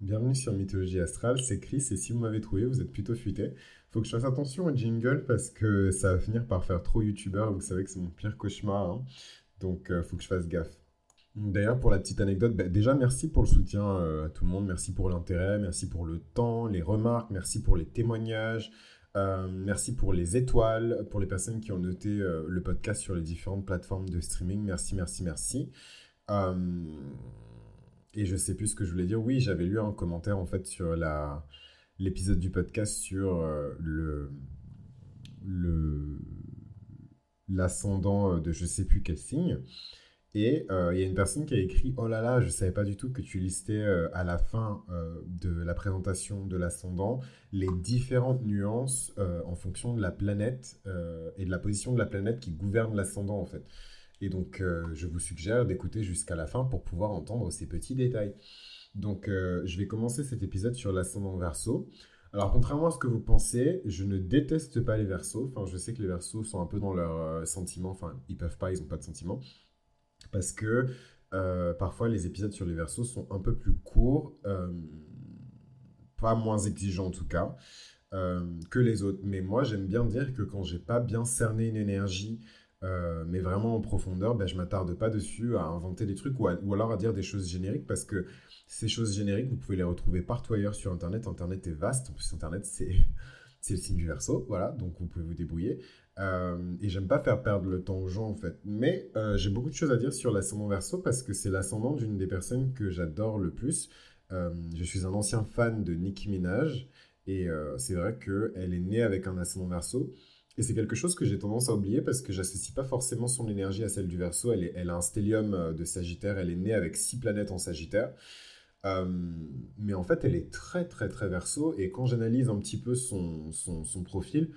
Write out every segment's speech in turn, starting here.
Bienvenue sur Mythologie Astrale, c'est Chris et si vous m'avez trouvé, vous êtes plutôt futé. Faut que je fasse attention au jingle parce que ça va finir par faire trop youtubeur, vous savez que c'est mon pire cauchemar, hein. donc euh, faut que je fasse gaffe. D'ailleurs, pour la petite anecdote, bah, déjà merci pour le soutien euh, à tout le monde, merci pour l'intérêt, merci pour le temps, les remarques, merci pour les témoignages, euh, merci pour les étoiles, pour les personnes qui ont noté le podcast sur les différentes plateformes de streaming, merci, merci, merci. Et je sais plus ce que je voulais dire. Oui, j'avais lu un commentaire en fait sur l'épisode du podcast sur euh, le l'ascendant de je sais plus quel signe. Et euh, il y a une personne qui a écrit Oh là là, je savais pas du tout que tu listais euh, à la fin de la présentation de l'ascendant les différentes nuances en fonction de la planète et de la position de la planète qui gouverne l'ascendant en fait. Et donc, euh, je vous suggère d'écouter jusqu'à la fin pour pouvoir entendre ces petits détails. Donc, euh, je vais commencer cet épisode sur l'ascendant verso. Alors, contrairement à ce que vous pensez, je ne déteste pas les versos. Enfin, je sais que les versos sont un peu dans leurs euh, sentiments. Enfin, ils peuvent pas, ils n'ont pas de sentiments. Parce que parfois, les épisodes sur les versos sont un peu plus courts, pas moins exigeants en tout cas, que les autres. Mais moi, j'aime bien dire que quand j'ai pas bien cerné une énergie, euh, mais vraiment en profondeur, ben, je m'attarde pas dessus à inventer des trucs ou, alors à dire des choses génériques parce que ces choses génériques, vous pouvez les retrouver partout ailleurs sur Internet. Internet est vaste. En plus, Internet, c'est, le signe du verso. Voilà, donc vous pouvez vous débrouiller. Euh, et j'aime pas faire perdre le temps aux gens en fait. Mais euh, j'ai beaucoup de choses à dire sur l'ascendant verso parce que c'est l'ascendant d'une des personnes que j'adore le plus. Euh, je suis un ancien fan de Nicki Minaj et c'est vrai qu'elle est née avec un ascendant verso. Et c'est quelque chose que j'ai tendance à oublier parce que j'associe pas forcément son énergie à celle du Verseau. Elle, a un stellium euh, de Sagittaire, elle est née avec six planètes en Sagittaire. Euh, mais en fait, elle est très très très Verseau. Et quand j'analyse un petit peu son, profil,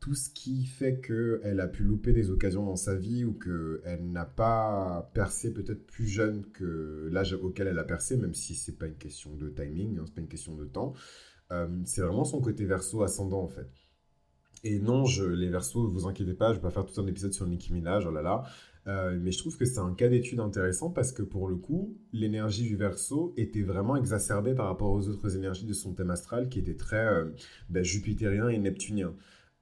tout ce qui fait qu'elle a pu louper des occasions dans sa vie ou qu'elle n'a pas percé peut-être plus jeune que l'âge auquel elle a percé, même si c'est pas une question de timing, hein, c'est pas une question de temps, euh, c'est vraiment son côté Verseau ascendant en fait. Et non, je, les versos, vous inquiétez pas, je vais pas faire tout un épisode sur Nicki Minaj, oh là là. Euh, mais je trouve que c'est un cas d'étude intéressant parce que pour le coup, l'énergie du verso était vraiment exacerbée par rapport aux autres énergies de son thème astral qui étaient très euh, ben, jupitérien et neptunien.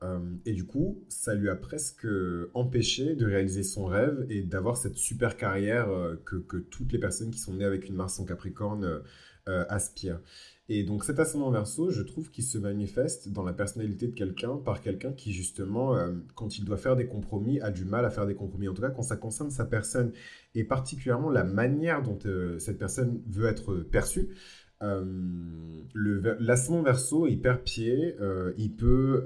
Euh, et du coup, ça lui a presque empêché de réaliser son rêve et d'avoir cette super carrière que, que, toutes les personnes qui sont nées avec une Mars en Capricorne aspirent. Et donc cet ascendant verso, je trouve qu'il se manifeste dans la personnalité de quelqu'un par quelqu'un qui justement, euh, quand il doit faire des compromis, a du mal à faire des compromis. En tout cas, quand ça concerne sa personne et particulièrement la manière dont euh, cette personne veut être perçue. Euh, l'ascendant verso, il perd pied, il peut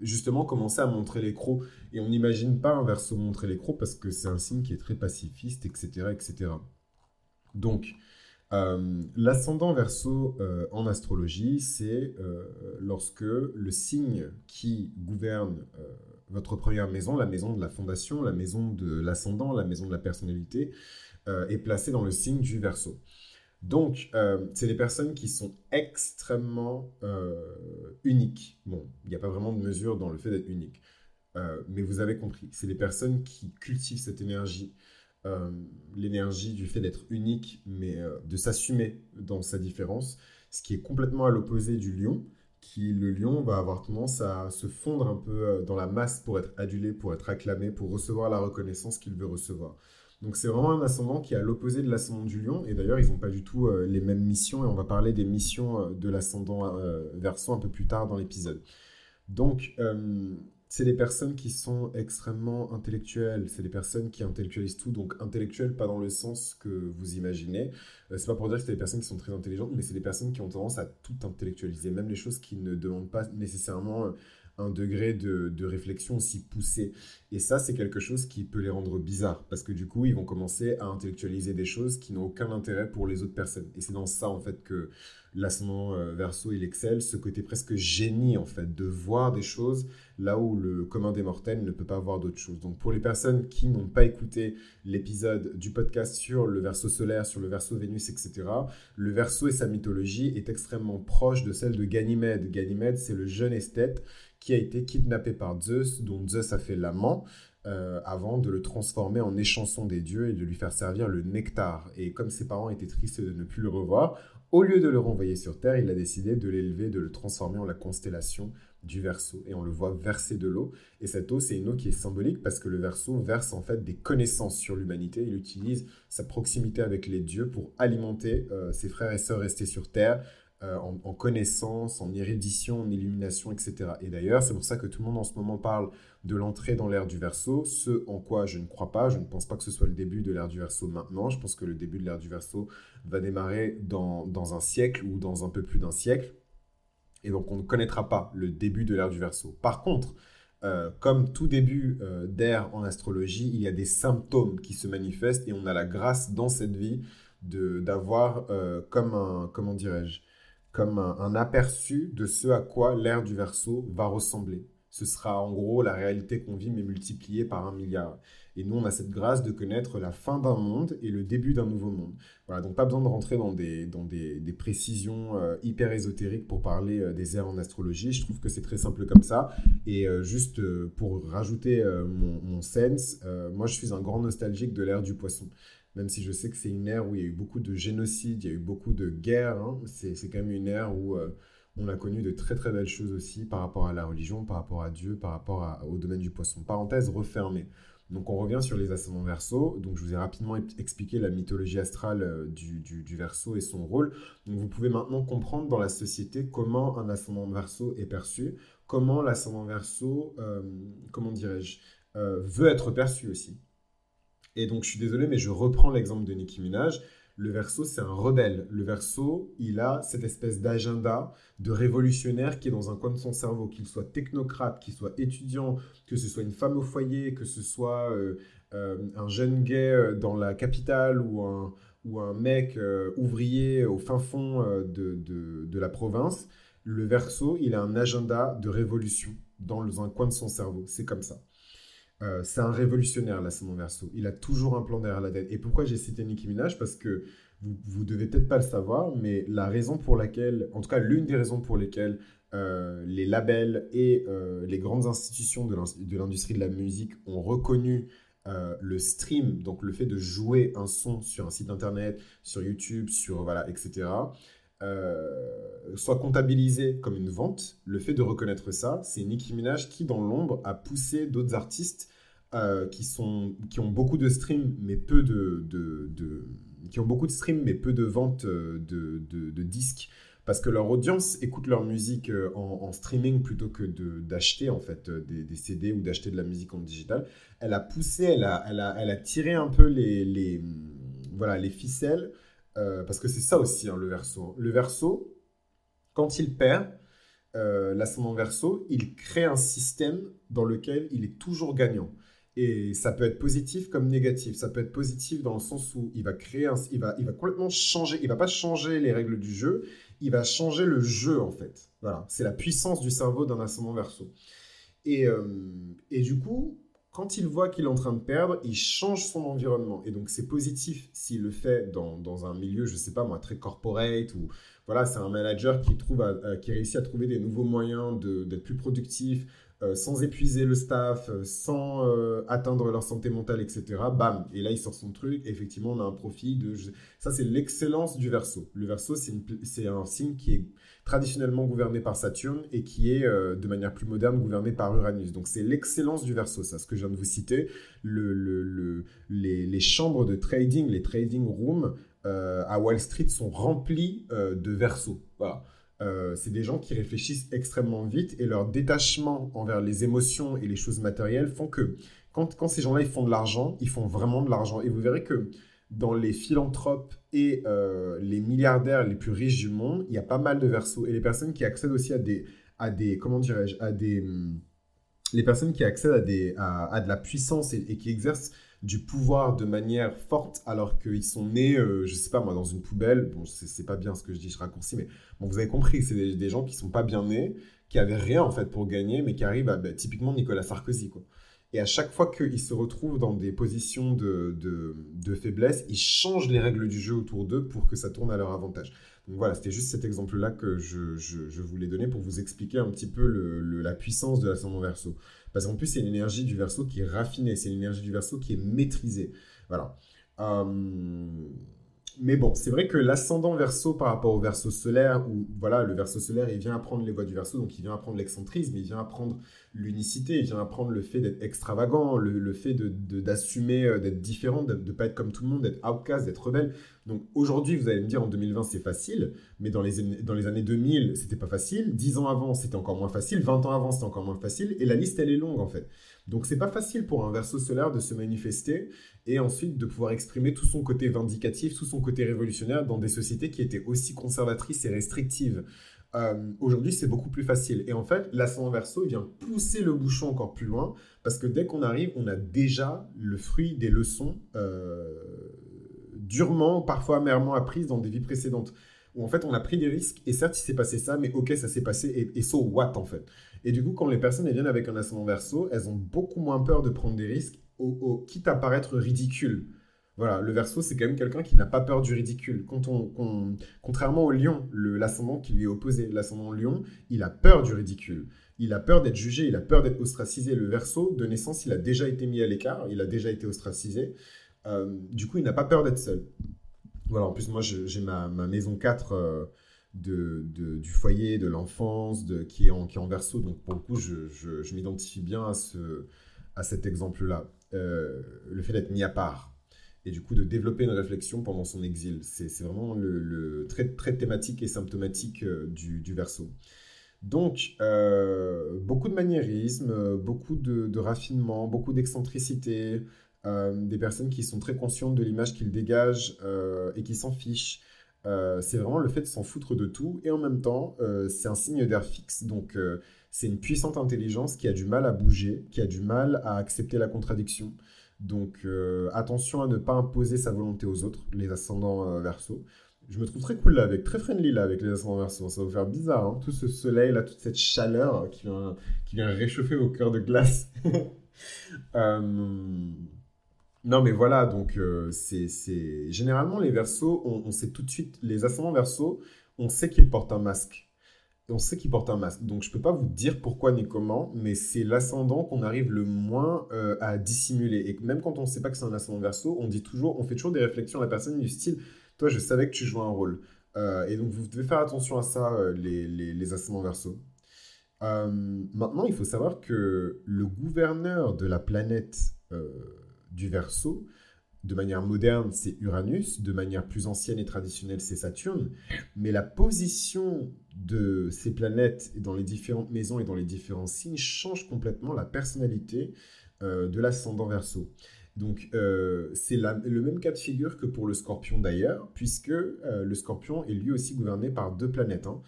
justement commencer à montrer les crocs. Et on n'imagine pas un verso montrer les crocs parce que c'est un signe qui est très pacifiste, etc. etc. Donc, euh, l'ascendant verso euh, en astrologie, c'est euh, lorsque le signe qui gouverne votre première maison, la maison de la fondation, la maison de l'ascendant, la maison de la personnalité, est placé dans le signe du verso. Donc, c'est les personnes qui sont extrêmement uniques. Bon, il n'y a pas vraiment de mesure dans le fait d'être unique. mais vous avez compris, c'est les personnes qui cultivent cette énergie, euh, l'énergie du fait d'être unique, mais euh, de s'assumer dans sa différence, ce qui est complètement à l'opposé du lion, qui le lion va avoir tendance à se fondre un peu euh, dans la masse pour être adulé, pour être acclamé, pour recevoir la reconnaissance qu'il veut recevoir. Donc c'est vraiment un ascendant qui est à l'opposé de l'ascendant du lion, et d'ailleurs ils n'ont pas du tout les mêmes missions, et on va parler des missions de l'ascendant verso un peu plus tard dans l'épisode. Donc c'est des personnes qui sont extrêmement intellectuelles, c'est des personnes qui intellectualisent tout, donc intellectuelles pas dans le sens que vous imaginez. Euh, c'est pas pour dire que c'est des personnes qui sont très intelligentes, mais c'est des personnes qui ont tendance à tout intellectualiser, même les choses qui ne demandent pas nécessairement euh, un degré de, de, réflexion aussi poussé. Et ça, c'est quelque chose qui peut les rendre bizarres, parce que du coup, ils vont commencer à intellectualiser des choses qui n'ont aucun intérêt pour les autres personnes. Et c'est dans ça, en fait, que l'ascendant euh, verso, il excelle, ce côté presque génie, en fait, de voir des choses là où le commun des mortels ne peut pas voir d'autres choses. Donc, pour les personnes qui n'ont pas écouté l'épisode du podcast sur le verso solaire, sur le verso Vénus, etc., le verso et sa mythologie est extrêmement proche de celle de Ganymède. Ganymède, c'est le jeune esthète qui a été kidnappé par Zeus, dont Zeus a fait l'amant, euh, avant de le transformer en échanson des dieux et de lui faire servir le nectar. Et comme ses parents étaient tristes de ne plus le revoir, Au lieu de le renvoyer sur Terre, il a décidé de l'élever, de le transformer en la constellation du verso. Et on le voit verser de l'eau. Et cette eau, c'est une eau qui est symbolique parce que le verso verse en fait des connaissances sur l'humanité. Il utilise sa proximité avec les dieux pour alimenter euh, ses frères et sœurs restés sur Terre, euh, en, connaissance, en érudition, en illumination, etc. Et d'ailleurs, c'est pour ça que tout le monde en ce moment parle de l'entrée dans l'ère du Verseau, ce en quoi je ne crois pas. Je ne pense pas que ce soit le début de l'ère du Verseau maintenant. Je pense que le début de l'ère du Verseau va démarrer dans, dans un siècle ou dans un peu plus d'un siècle. Et donc, on ne connaîtra pas le début de l'ère du Verseau. Par contre, euh, comme tout début euh, d'ère en astrologie, il y a des symptômes qui se manifestent et on a la grâce dans cette vie d'avoir comme un, comment dirais-je, comme un, aperçu de ce à quoi l'ère du Verseau va ressembler. Ce sera en gros la réalité qu'on vit, mais multipliée par un milliard. Et nous, on a cette grâce de connaître la fin d'un monde et le début d'un nouveau monde. Voilà, donc pas besoin de rentrer dans des, dans des, précisions euh, hyper ésotériques pour parler euh, des airs en astrologie. Je trouve que c'est très simple comme ça. Et euh, juste pour rajouter mon, mon sense, moi je suis un grand nostalgique de l'ère du poisson même si je sais que c'est une ère où il y a eu beaucoup de génocides, il y a eu beaucoup de guerres, hein. c'est, quand même une ère où euh, on a connu de très très belles choses aussi par rapport à la religion, par rapport à Dieu, par rapport au domaine du poisson. Parenthèse refermée. Donc on revient sur les ascendants verso. Donc je vous ai rapidement expliqué la mythologie astrale euh, du, du, verso et son rôle. Donc vous pouvez maintenant comprendre dans la société comment un ascendant verso est perçu, comment l'ascendant verso, euh, comment dirais-je, veut être perçu aussi. Et donc, je suis désolé, mais je reprends l'exemple de Nicki Minaj. Le verso, c'est un rebelle. Le verso, il a cette espèce d'agenda de révolutionnaire qui est dans un coin de son cerveau, qu'il soit technocrate, qu'il soit étudiant, que ce soit une femme au foyer, que ce soit euh, euh, un jeune gay euh, dans la capitale ou un, ou un mec ouvrier au fin fond de, de, de, la province. Le verso, il a un agenda de révolution dans un coin de son cerveau. C'est comme ça. Euh, c'est un révolutionnaire, l'ascendant verso. Il a toujours un plan derrière la tête. Et pourquoi j'ai cité Nicki Minaj? Parce que vous, vous devez peut-être pas le savoir, mais la raison pour laquelle, en tout cas l'une des raisons pour lesquelles euh, les labels et euh, les grandes institutions de l'industrie de la musique ont reconnu le stream, donc le fait de jouer un son sur un site internet, sur YouTube, sur voilà, etc., soit comptabilisé comme une vente, le fait de reconnaître ça, c'est Nicki Minaj qui, dans l'ombre, a poussé d'autres artistes euh, qui, sont, qui ont beaucoup de streams, mais peu de, qui ont beaucoup de streams, mais peu de ventes euh, de, disques, parce que leur audience écoute leur musique euh, en, streaming plutôt que d'acheter en fait des, CD ou d'acheter de la musique en digital. Elle a poussé, elle a, elle a, elle a tiré un peu les, les voilà, les ficelles, parce que c'est ça aussi hein, le verso. Le verso, quand il perd, l'ascendant verso, il crée un système dans lequel il est toujours gagnant. Et ça peut être positif comme négatif. Ça peut être positif dans le sens où il va créer, il, va, il va complètement changer. Il va pas changer les règles du jeu, il va changer le jeu en fait. Voilà, c'est la puissance du cerveau d'un ascendant verso. Et, euh, et du coup, quand il voit qu'il est en train de perdre, il change son environnement. Et donc c'est positif s'il le fait dans, dans, un milieu, je sais pas moi, très corporate ou voilà, c'est un manager qui trouve, qui réussit à trouver des nouveaux moyens d'être plus productif, euh, sans épuiser le staff, euh, sans euh, atteindre leur santé mentale, etc. Bam, et là il sort son truc. effectivement, on a un profit de. Ça, c'est l'excellence du verso. Le verso, c'est un signe qui est traditionnellement gouverné par Saturne et qui est de manière plus moderne gouverné par Uranus. Donc c'est l'excellence du verso, ça, ce que je viens de vous citer. Le, le, les, chambres de trading, les trading rooms à Wall Street sont remplies de verso. Voilà. Euh, c'est des gens qui réfléchissent extrêmement vite et leur détachement envers les émotions et les choses matérielles font que quand, quand ces gens-là ils font de l'argent, ils font vraiment de l'argent. Et vous verrez que dans les philanthropes et euh, les milliardaires les plus riches du monde, il y a pas mal de versos. Et les personnes qui accèdent aussi à des, à des comment dirais-je, à des... Hum, les personnes qui accèdent à, des, à, de la puissance et qui exercent du pouvoir de manière forte alors qu'ils sont nés, euh, je sais pas moi, dans une poubelle. Bon, c'est pas bien ce que je dis, je raccourcis, mais bon, vous avez compris, c'est des, gens qui sont pas bien nés, qui avaient rien en fait pour gagner, mais qui arrivent à bah, typiquement Nicolas Sarkozy, quoi. Et à chaque fois qu'ils se retrouvent dans des positions de, de, faiblesse, ils changent les règles du jeu autour d'eux pour que ça tourne à leur avantage. Donc voilà, c'était juste cet exemple-là que je, je, voulais donner pour vous expliquer un petit peu le, la puissance de l'ascendant verso. Parce qu'en plus, c'est une énergie du verso qui est raffinée, c'est une énergie du verso qui est maîtrisée. Voilà. Euh, mais bon, c'est vrai que l'ascendant verso par rapport au verso solaire, où voilà, le verso solaire, il vient apprendre les voies du verso, donc il vient apprendre l'excentrisme, il vient apprendre l'unicité, il vient apprendre le fait d'être extravagant, le, fait d'assumer, de, euh, d'être différent, de ne pas être comme tout le monde, d'être outcast, d'être rebelle. Donc aujourd'hui, vous allez me dire en 2020, c'est facile, mais dans les, dans les années 2000, c'était pas facile. 10 ans avant, c'était encore moins facile. 20 ans avant, c'était encore moins facile. Et la liste, elle est longue en fait. Donc c'est pas facile pour un verso solaire de se manifester et ensuite de pouvoir exprimer tout son côté vindicatif, tout son côté révolutionnaire dans des sociétés qui étaient aussi conservatrices et restrictives. Euh, aujourd'hui, c'est beaucoup plus facile. Et en fait, l'ascendant verso vient pousser le bouchon encore plus loin parce que dès qu'on arrive, on a déjà le fruit des leçons euh, durement, parfois amèrement apprises dans des vies précédentes. Où en fait, on a pris des risques et certes, il s'est passé ça, mais ok, ça s'est passé et, et so what en fait. Et du coup, quand les personnes viennent avec un ascendant verso, elles ont beaucoup moins peur de prendre des risques, au, quitte à paraître ridicule. Voilà, le verso, c'est quand même quelqu'un qui n'a pas peur du ridicule. Quand on, contrairement au lion, l'ascendant qui lui est opposé, l'ascendant lion, il a peur du ridicule. Il a peur d'être jugé, il a peur d'être ostracisé. Le verso, de naissance, il a déjà été mis à l'écart, il a déjà été ostracisé. Euh, du coup, il n'a pas peur d'être seul. Voilà, en plus, moi, j'ai ma, maison 4 de, du foyer, de l'enfance, qui, est en, qui verso. Donc, pour le coup, je, m'identifie bien à, ce, à cet exemple-là. Euh, le fait d'être mis à part. Et du coup, de développer une réflexion pendant son exil. C'est vraiment le, très, thématique et symptomatique euh, du, verso. Donc, euh, beaucoup de maniérisme, beaucoup de raffinement, beaucoup d'excentricité, des personnes qui sont très conscientes de l'image qu'ils dégagent et qui s'en fichent. Euh, c'est vraiment le fait de s'en foutre de tout. Et en même temps, euh, c'est un signe d'air fixe. Donc, euh, c'est une puissante intelligence qui a du mal à bouger, qui a du mal à accepter la contradiction. Donc, attention à ne pas imposer sa volonté aux autres, les ascendants verso. Je me trouve très cool là, avec, très friendly là, avec les ascendants verso. Ça va vous faire bizarre, hein, tout ce soleil là, toute cette chaleur qui vient, qui vient réchauffer vos cœurs de glace. Non, mais voilà, donc euh, c'est généralement les versos, on, sait tout de suite, les ascendants versos, on sait qu'ils portent un masque. On sait qu'ils portent un masque. Donc je ne peux pas vous dire pourquoi ni comment, mais c'est l'ascendant qu'on arrive le moins euh, à dissimuler. Et même quand on ne sait pas que c'est un ascendant verso, on dit toujours, on fait toujours des réflexions à la personne du style, toi je savais que tu jouais un rôle. Euh, et donc vous devez faire attention à ça, les, les, les, ascendants verso. maintenant, il faut savoir que le gouverneur de la planète du Verseau. De manière moderne, c'est Uranus. De manière plus ancienne et traditionnelle, c'est Saturne. Mais la position de ces planètes dans les différentes maisons et dans les différents signes change complètement la personnalité euh, de l'ascendant Verseau. Donc, euh, c'est le même cas de figure que pour le scorpion d'ailleurs, puisque euh, le scorpion est lui aussi gouverné par deux planètes, hein,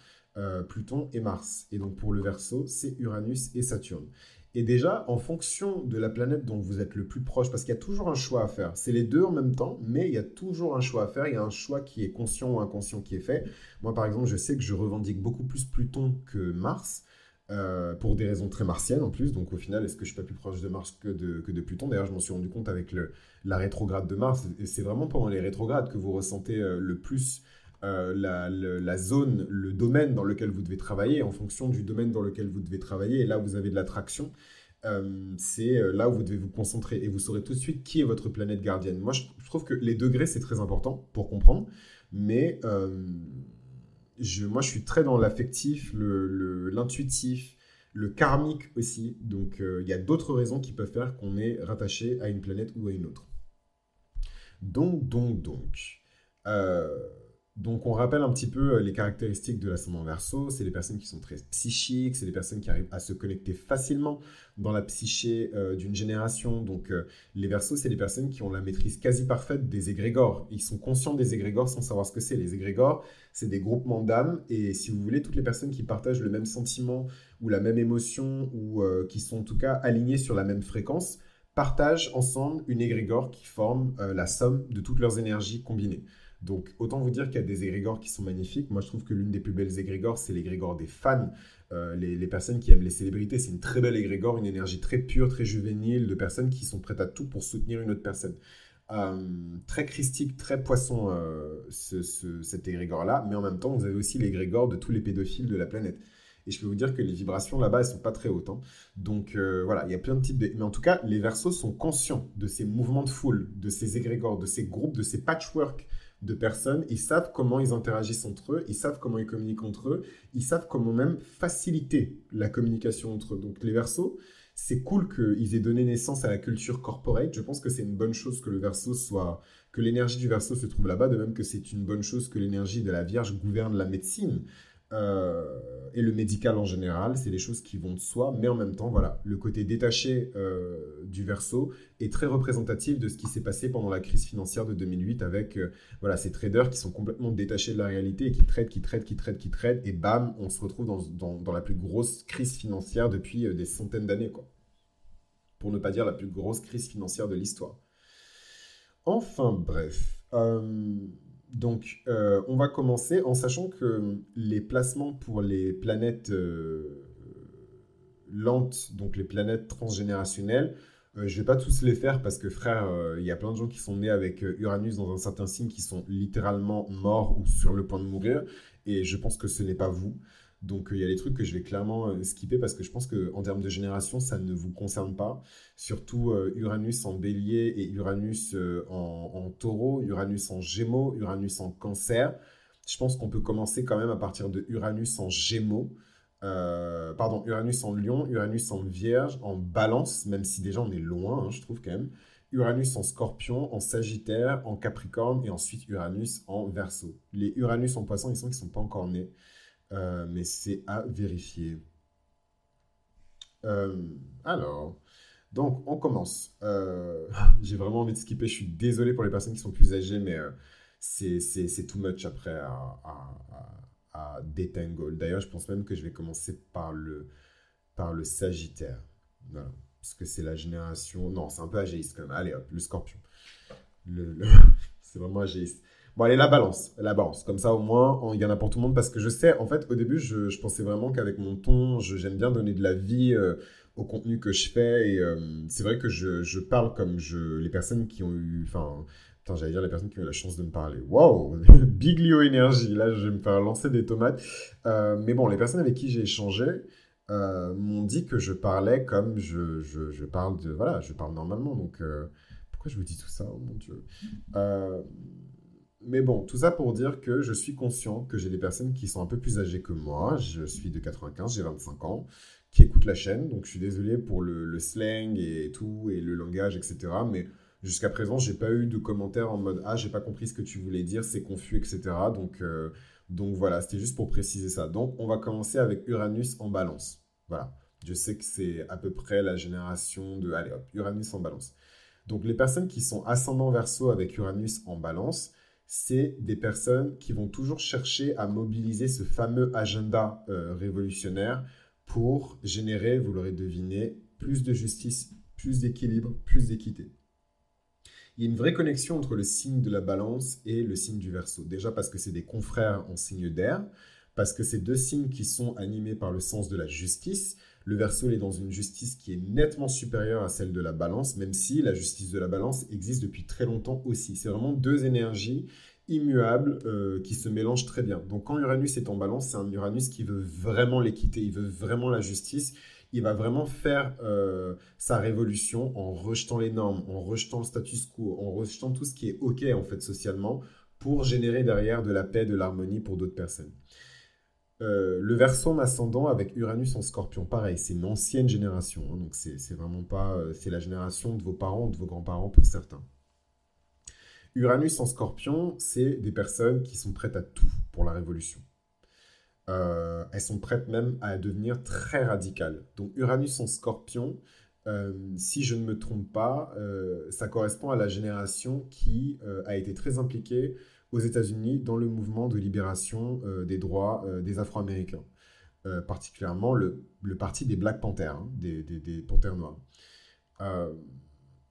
Pluton et Mars. Et donc, pour le Verseau, c'est Uranus et Saturne. Et déjà, en fonction de la planète dont vous êtes le plus proche, parce qu'il y a toujours un choix à faire. C'est les deux en même temps, mais il y a toujours un choix à faire. Il y a un choix qui est conscient ou inconscient qui est fait. Moi, par exemple, je sais que je revendique beaucoup plus Pluton que Mars. Euh, pour des raisons très martiennes en plus. Donc au final, est-ce que je suis pas plus proche de Mars que de, que de Pluton? D'ailleurs, je m'en suis rendu compte avec le, la rétrograde de Mars. Et c'est vraiment pendant les rétrogrades que vous ressentez euh, le plus euh, la, zone, le domaine dans lequel vous devez travailler, en fonction du domaine dans lequel vous devez travailler, et là vous avez de l'attraction, euh, c'est euh, là où vous devez vous concentrer et vous saurez tout de suite qui est votre planète gardienne. Moi, je, trouve que les degrés, c'est très important pour comprendre, mais je, moi, je suis très dans l'affectif, l'intuitif, le, le, karmique aussi. Donc, il y a d'autres raisons qui peuvent faire qu'on est rattaché à une planète ou à une autre. Donc, donc, donc. Donc on rappelle un petit peu euh, les caractéristiques de l'ascendant verso, c'est les personnes qui sont très psychiques, c'est les personnes qui arrivent à se connecter facilement dans la psyché euh, d'une génération. Donc euh, les versos, c'est les personnes qui ont la maîtrise quasi parfaite des égrégores. Ils sont conscients des égrégores sans savoir ce que c'est. Les égrégores, c'est des groupements d'âmes et si vous voulez, toutes les personnes qui partagent le même sentiment ou la même émotion ou qui sont en tout cas alignées sur la même fréquence partagent ensemble une égrégore qui forme la somme de toutes leurs énergies combinées. Donc, autant vous dire qu'il y a des égrégores qui sont magnifiques. Moi, je trouve que l'une des plus belles égrégores, c'est l'égrégore des fans. Euh, les, personnes qui aiment les célébrités, c'est une très belle égrégore, une énergie très pure, très juvénile, de personnes qui sont prêtes à tout pour soutenir une autre personne. Euh, très christique, très poisson, euh, cet égrégore-là. Mais en même temps, vous avez aussi l'égrégore de tous les pédophiles de la planète. Et je peux vous dire que les vibrations là-bas, elles sont pas très hautes. Hein. Donc voilà, il y a plein de types de... Mais en tout cas, les versos sont conscients de ces mouvements de foule, de ces égrégores, de ces groupes, de ces patchwork de personnes, ils savent comment ils interagissent entre eux, ils savent comment ils communiquent entre eux, ils savent comment même faciliter la communication entre eux. Donc les versos, c'est cool qu'ils aient donné naissance à la culture corporate. Je pense que c'est une bonne chose que le verso soit, que l'énergie du verso se trouve là-bas, de même que c'est une bonne chose que l'énergie de la Vierge gouverne la médecine. Euh, et le médical en général, c'est des choses qui vont de soi, mais en même temps, voilà, le côté détaché euh, du verso est très représentatif de ce qui s'est passé pendant la crise financière de 2008 avec euh, voilà, ces traders qui sont complètement détachés de la réalité et qui traitent, qui traitent, qui traitent, qui traitent, et bam, on se retrouve dans la plus grosse crise financière depuis des centaines d'années, quoi. Pour ne pas dire la plus grosse crise financière de l'histoire. Enfin, bref. Donc, euh, on va commencer en sachant que les placements pour les planètes euh, lentes, donc les planètes transgénérationnelles, euh, je ne vais pas tous les faire parce que, frère, il y a plein de gens qui sont nés avec Uranus dans un certain signe qui sont littéralement morts ou sur le point de mourir. Et je pense que ce n'est pas vous. Donc il y a des trucs que je vais clairement euh, skipper parce que je pense qu'en termes de génération, ça ne vous concerne pas. Surtout euh, Uranus en bélier et Uranus euh, en, taureau, Uranus en gémeaux, Uranus en cancer. Je pense qu'on peut commencer quand même à partir de Uranus en gémeaux. pardon, Uranus en lion, Uranus en vierge, en balance, même si déjà on est loin, hein, je trouve quand même. Uranus en scorpion, en sagittaire, en capricorne et ensuite Uranus en verso. Les Uranus en poisson, ils sont qui sont pas encore nés. Euh, mais c'est à vérifier. Euh, alors, donc on commence. Euh, j'ai vraiment envie de skipper. Je suis désolé pour les personnes qui sont plus âgées, mais c'est too much après à, à, détangle. D'ailleurs, je pense même que je vais commencer par le, par le Sagittaire. Voilà. Parce que c'est la génération. Non, c'est un peu agéiste quand même. Allez hop, le scorpion. Le, c'est vraiment agéiste. Bon, allez, la balance. La balance. Comme ça, au moins, il y en a pour tout le monde. Parce que je sais, en fait, au début, je, pensais vraiment qu'avec mon ton, j'aime bien donner de la vie euh, au contenu que je fais. Et euh, c'est vrai que je, parle comme je, les personnes qui ont eu. Enfin, j'allais dire les personnes qui ont eu la chance de me parler. Wow Big Leo Energy. Là, je vais me faire lancer des tomates. Euh, mais bon, les personnes avec qui j'ai échangé. m'ont dit que je parlais comme je, je, parle de voilà je parle normalement donc pourquoi je vous dis tout ça? Oh mon dieu mais bon, tout ça pour dire que je suis conscient que j'ai des personnes qui sont un peu plus âgées que moi. Je suis de 95, j'ai 25 ans, qui écoutent la chaîne. Donc je suis désolé pour le, slang et tout, et le langage, etc. Mais jusqu'à présent, j'ai pas eu de commentaires en mode Ah, j'ai pas compris ce que tu voulais dire, c'est confus, etc. Donc, euh, donc voilà, c'était juste pour préciser ça. Donc on va commencer avec Uranus en balance. Voilà. Je sais que c'est à peu près la génération de. Allez hop, Uranus en balance. Donc les personnes qui sont ascendant verso avec Uranus en balance, c'est des personnes qui vont toujours chercher à mobiliser ce fameux agenda euh, révolutionnaire pour générer, vous l'aurez deviné, plus de justice, plus d'équilibre, plus d'équité. Il y a une vraie connexion entre le signe de la balance et le signe du verso. Déjà parce que c'est des confrères en signe d'air, parce que c'est deux signes qui sont animés par le sens de la justice, le verso est dans une justice qui est nettement supérieure à celle de la balance, même si la justice de la balance existe depuis très longtemps aussi. C'est vraiment deux énergies immuables euh, qui se mélangent très bien. Donc quand Uranus est en balance, c'est un Uranus qui veut vraiment l'équité, il veut vraiment la justice. Il va vraiment faire euh, sa révolution en rejetant les normes, en rejetant le status quo, en rejetant tout ce qui est OK en fait socialement pour générer derrière de la paix, de l'harmonie pour d'autres personnes. Euh, le verso ascendant avec Uranus en scorpion, pareil, c'est une ancienne génération. Hein, donc, c'est vraiment pas. Euh, c'est la génération de vos parents, de vos grands-parents pour certains. Uranus en scorpion, c'est des personnes qui sont prêtes à tout pour la révolution. Euh, elles sont prêtes même à devenir très radicales. Donc, Uranus en scorpion, si je ne me trompe pas, ça correspond à la génération qui a été très impliquée aux États-Unis dans le mouvement de libération euh, des droits euh, des Afro-Américains, euh, particulièrement le, parti des Black Panthers, hein, des, Panthères noirs.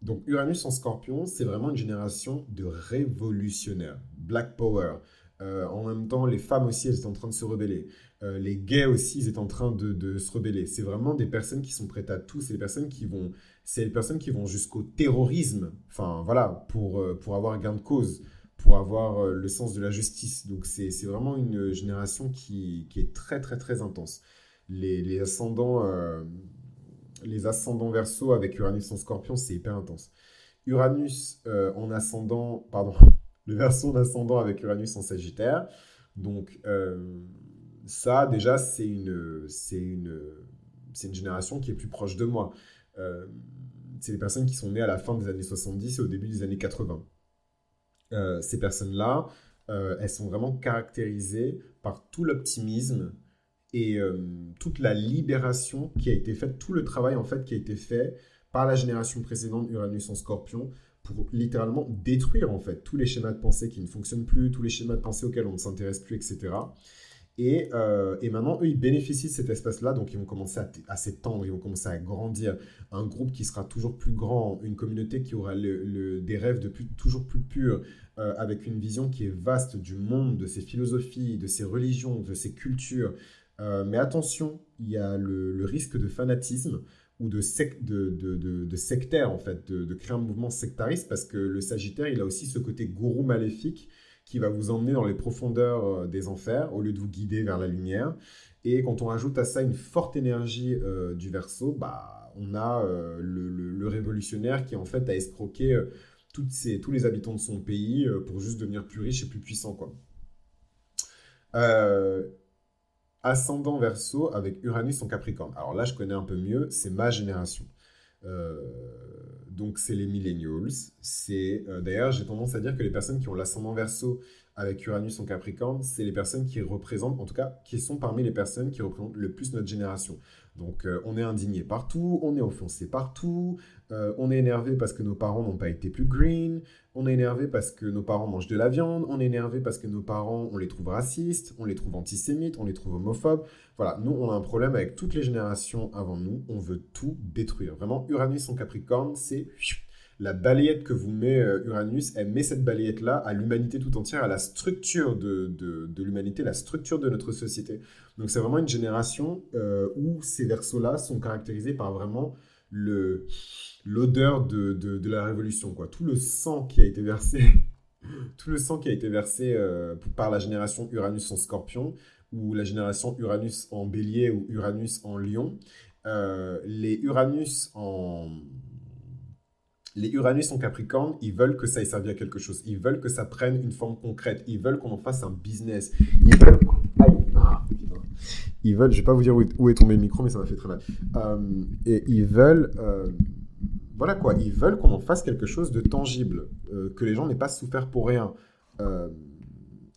donc Uranus en scorpion, c'est vraiment une génération de révolutionnaires, Black Power. en même temps, les femmes aussi, elles étaient en train de se rebeller. les gays aussi, ils étaient en train de, de se rebeller. C'est vraiment des personnes qui sont prêtes à tout. C'est des personnes qui vont, c'est des personnes qui vont jusqu'au terrorisme. Enfin, voilà, pour, pour avoir gain de cause pour avoir euh, le sens de la justice. Donc c'est vraiment une génération qui, qui, est très très très intense. Les, ascendants, euh, ascendants verso avec Uranus en scorpion, c'est hyper intense. Uranus euh, en ascendant, pardon, le verso d'ascendant avec Uranus en Sagittaire. Donc, ça, déjà, c'est une, une, une génération qui est plus proche de moi. C'est les personnes qui sont nées à la fin des années 70 et au début des années 80. Euh, ces personnes-là, elles sont vraiment caractérisées par tout l'optimisme et toute la libération qui a été faite, tout le travail en fait qui a été fait par la génération précédente Uranus en Scorpion pour littéralement détruire en fait tous les schémas de pensée qui ne fonctionnent plus, tous les schémas de pensée auxquels on ne s'intéresse plus, etc. Et, euh, et, maintenant, eux, ils bénéficient de cet espace-là, donc ils vont commencer à, s'étendre, ils vont commencer à grandir. Un groupe qui sera toujours plus grand, une communauté qui aura des rêves de toujours plus purs, euh, avec une vision qui est vaste du monde, de ses philosophies, de ses religions, de ses cultures. Euh, mais attention, il y a le, risque de fanatisme ou de, de, sectaire, en fait, de, créer un mouvement sectariste, parce que le Sagittaire, il a aussi ce côté gourou maléfique qui va vous emmener dans les profondeurs euh, des enfers au lieu de vous guider vers la lumière. Et quand on rajoute à ça une forte énergie euh, du Verseau, bah, on a euh, le, révolutionnaire qui en fait a escroqué toutes ces, tous les habitants de son pays pour juste devenir plus riche et plus puissant. Quoi ascendant verso avec Uranus en Capricorne. Alors là, je connais un peu mieux, c'est ma génération. Euh, donc c'est les millennials. C'est euh, d'ailleurs, j'ai tendance à dire que les personnes qui ont l'ascendant verso avec Uranus en Capricorne, c'est les personnes qui représentent, en tout cas, qui sont parmi les personnes qui représentent le plus notre génération. Donc euh, on est indigné partout, on est offensé partout, euh, on est énervé parce que nos parents n'ont pas été plus green, on est énervé parce que nos parents mangent de la viande, on est énervé parce que nos parents, on les trouve racistes, on les trouve antisémites, on les trouve homophobes. Voilà, nous, on a un problème avec toutes les générations avant nous, on veut tout détruire. Vraiment, Uranus en Capricorne, c'est la balayette que vous met euh, Uranus, elle met cette balayette-là à l'humanité tout entière, à la structure de, de, l'humanité, la structure de notre société. Donc c'est vraiment une génération euh, où ces versos-là sont caractérisés par vraiment le l'odeur de, de, la révolution, quoi. Tout le sang qui a été versé, tout le sang qui a été versé euh, par la génération Uranus en Scorpion ou la génération Uranus en Bélier ou Uranus en Lion. les Uranus en les Uranus en Capricorne, ils veulent que ça ait servi à quelque chose. Ils veulent que ça prenne une forme concrète. Ils veulent qu'on en fasse un business. Ils veulent. Ils veulent, je vais pas vous dire où est, tombé le micro, mais ça m'a fait très mal. Euh, et ils veulent, euh, voilà quoi, ils veulent qu'on en fasse quelque chose de tangible, euh, que les gens n'aient pas souffert pour rien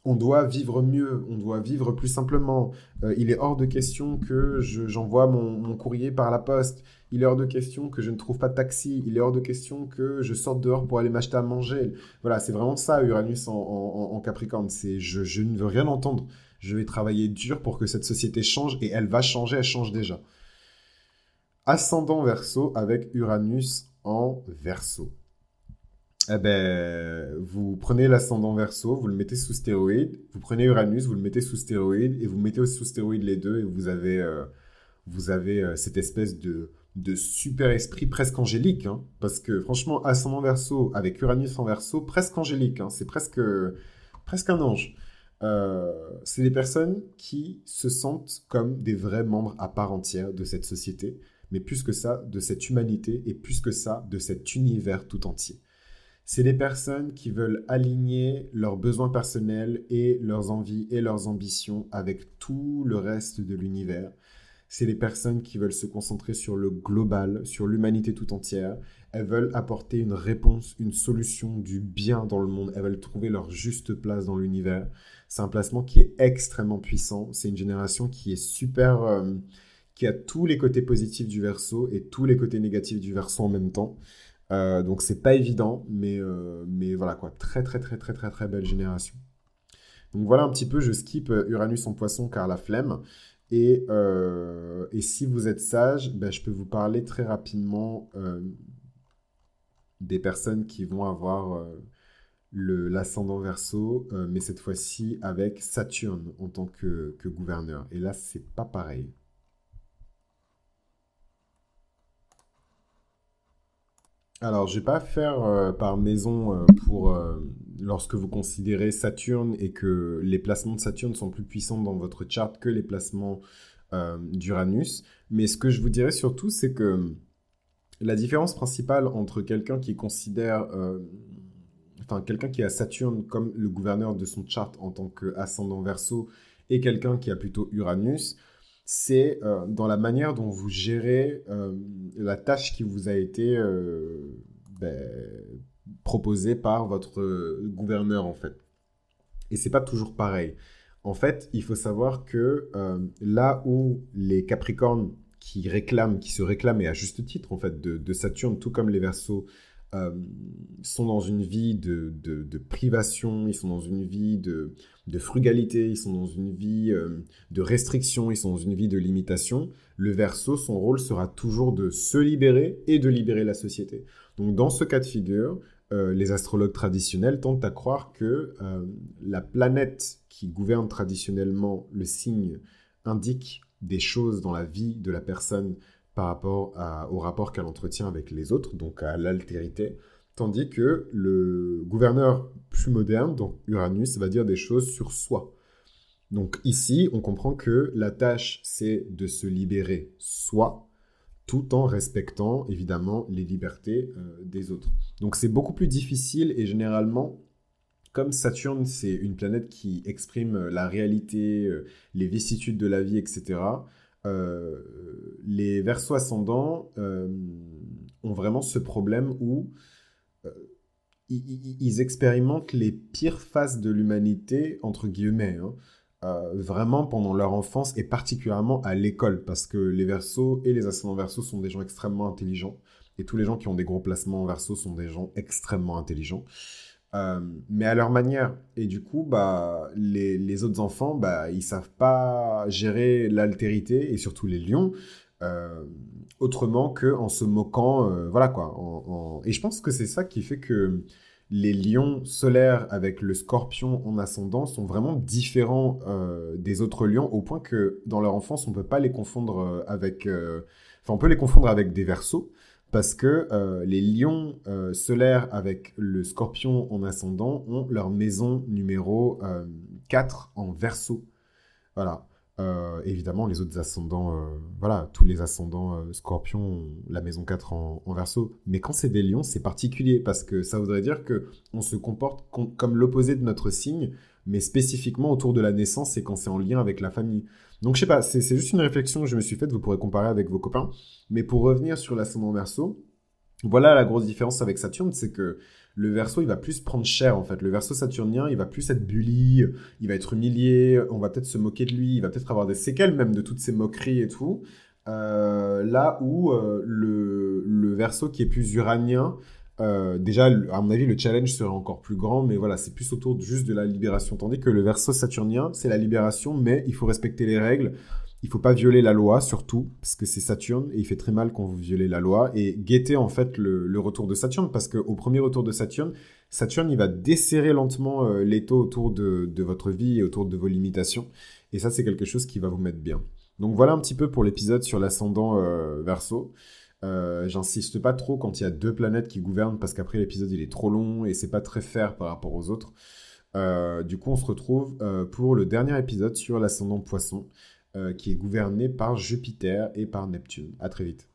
on doit vivre mieux, on doit vivre plus simplement. Euh, il est hors de question que j'envoie mon, courrier par la poste. Il est hors de question que je ne trouve pas de taxi. Il est hors de question que je sorte dehors pour aller m'acheter à manger. Voilà, c'est vraiment ça, Uranus en, Capricorne. C'est je, ne veux rien entendre. Je vais travailler dur pour que cette société change et elle va changer, elle change déjà. Ascendant verso avec Uranus en verso. Eh ben, vous prenez l'ascendant verso, vous le mettez sous stéroïde, vous prenez Uranus, vous le mettez sous stéroïde, et vous mettez sous stéroïde les deux, et vous avez, euh, vous avez euh, cette espèce de, de super esprit presque angélique. Hein. parce que franchement, ascendant verso avec Uranus en verso, presque angélique. Hein, c'est presque, presque un ange. Euh, c'est des personnes qui se sentent comme des vrais membres à part entière de cette société, mais plus que ça, de cette humanité, et plus que ça, de cet univers tout entier. C'est des personnes qui veulent aligner leurs besoins personnels et leurs envies et leurs ambitions avec tout le reste de l'univers. C'est des personnes qui veulent se concentrer sur le global, sur l'humanité tout entière. Elles veulent apporter une réponse, une solution du bien dans le monde. Elles veulent trouver leur juste place dans l'univers. C'est un placement qui est extrêmement puissant. C'est une génération qui est super, euh, qui a tous les côtés positifs du verso et tous les côtés négatifs du verso en même temps. Euh, donc c'est pas évident, mais, euh, mais voilà quoi, très très très très très très belle génération. Donc voilà un petit peu, je skip euh, Uranus en poisson car la flemme. Et, et si vous êtes sage, ben, je peux vous parler très rapidement des personnes qui vont avoir l'ascendant verso, mais cette fois-ci avec Saturne en tant que gouverneur. Et là, c'est pas pareil. Alors, je vais pas faire euh, par maison euh, pour euh, lorsque vous considérez Saturne et que les placements de Saturne sont plus puissants dans votre charte que les placements d'Uranus. Mais ce que je vous dirais surtout, c'est que la différence principale entre quelqu'un qui considère enfin quelqu'un qui a Saturne comme le gouverneur de son chart en tant qu'ascendant verso et quelqu'un qui a plutôt Uranus, c'est euh, dans la manière dont vous gérez euh, la tâche qui vous a été ben, proposée par votre gouverneur en fait. Et c'est pas toujours pareil. En fait, il faut savoir que là où les Capricornes qui réclament, qui se réclament, et à juste titre, en fait, de, Saturne, tout comme les Verseaux, euh, sont dans une vie de, privation, ils sont dans une vie de, frugalité, ils sont dans une vie euh, de restriction, ils sont dans une vie de limitation. Le Verseau, son rôle sera toujours de se libérer et de libérer la société. Donc, dans ce cas de figure, euh, les astrologues traditionnels tentent à croire que la planète qui gouverne traditionnellement le signe indique des choses dans la vie de la personne par rapport au rapport qu'elle entretient avec les autres, donc à l'altérité, tandis que le gouverneur plus moderne, donc Uranus, va dire des choses sur soi. Donc ici, on comprend que la tâche, c'est de se libérer soi, tout en respectant évidemment les libertés euh, des autres. Donc c'est beaucoup plus difficile et généralement, comme Saturne, c'est une planète qui exprime euh, la réalité, euh, les vicissitudes de la vie, etc., euh, les versos ascendants ont vraiment ce problème où ils, expérimentent les pires phases de l'humanité, entre guillemets, hein, vraiment pendant leur enfance et particulièrement à l'école, parce que les versos et les ascendants versos sont des gens extrêmement intelligents, et tous les gens qui ont des gros placements en verso sont des gens extrêmement intelligents. Euh, mais à leur manière. Et du coup, bah, les, autres enfants, bah, ils savent pas gérer l'altérité et surtout les lions euh, autrement que en se moquant, euh, voilà quoi. Et je pense que c'est ça qui fait que les lions solaires avec le scorpion en ascendant sont vraiment différents des autres lions au point que dans leur enfance, on peut pas les confondre avec... Enfin, on peut les confondre avec des versos, parce que euh, les lions euh, solaires avec le scorpion en ascendant ont leur maison numéro 4 euh, en verso. Voilà. évidemment, les autres ascendants, voilà, tous les ascendants scorpions ont la maison 4 en, verso. Mais quand c'est des lions, c'est particulier parce que ça voudrait dire que on se comporte comme l'opposé de notre signe, mais spécifiquement autour de la naissance et quand c'est en lien avec la famille. Donc je sais pas, c'est juste une réflexion que je me suis faite, vous pourrez comparer avec vos copains. Mais pour revenir sur l'ascendant verso, voilà la grosse différence avec Saturne, c'est que le verso, il va plus prendre cher en fait. Le verso saturnien, il va plus être bully, il va être humilié, on va peut-être se moquer de lui, il va peut-être avoir des séquelles même de toutes ces moqueries et tout. Euh, là où euh, le, le verso qui est plus uranien, euh, déjà, à mon avis, le challenge serait encore plus grand, mais voilà, c'est plus autour juste de la libération. Tandis que le verso saturnien, c'est la libération, mais il faut respecter les règles. Il faut pas violer la loi, surtout, parce que c'est Saturne, et il fait très mal quand vous violez la loi. Et guettez, en fait, le, retour de Saturne, parce qu'au premier retour de Saturne, Saturne, il va desserrer lentement euh, l'étau autour de, votre vie et autour de vos limitations. Et ça, c'est quelque chose qui va vous mettre bien. Donc voilà un petit peu pour l'épisode sur l'ascendant euh, verso. Euh, j'insiste pas trop quand il y a deux planètes qui gouvernent parce qu'après l'épisode il est trop long et c'est pas très fair par rapport aux autres. Euh, du coup, on se retrouve euh, pour le dernier épisode sur l'ascendant poisson qui est gouverné par Jupiter et par Neptune. À très vite.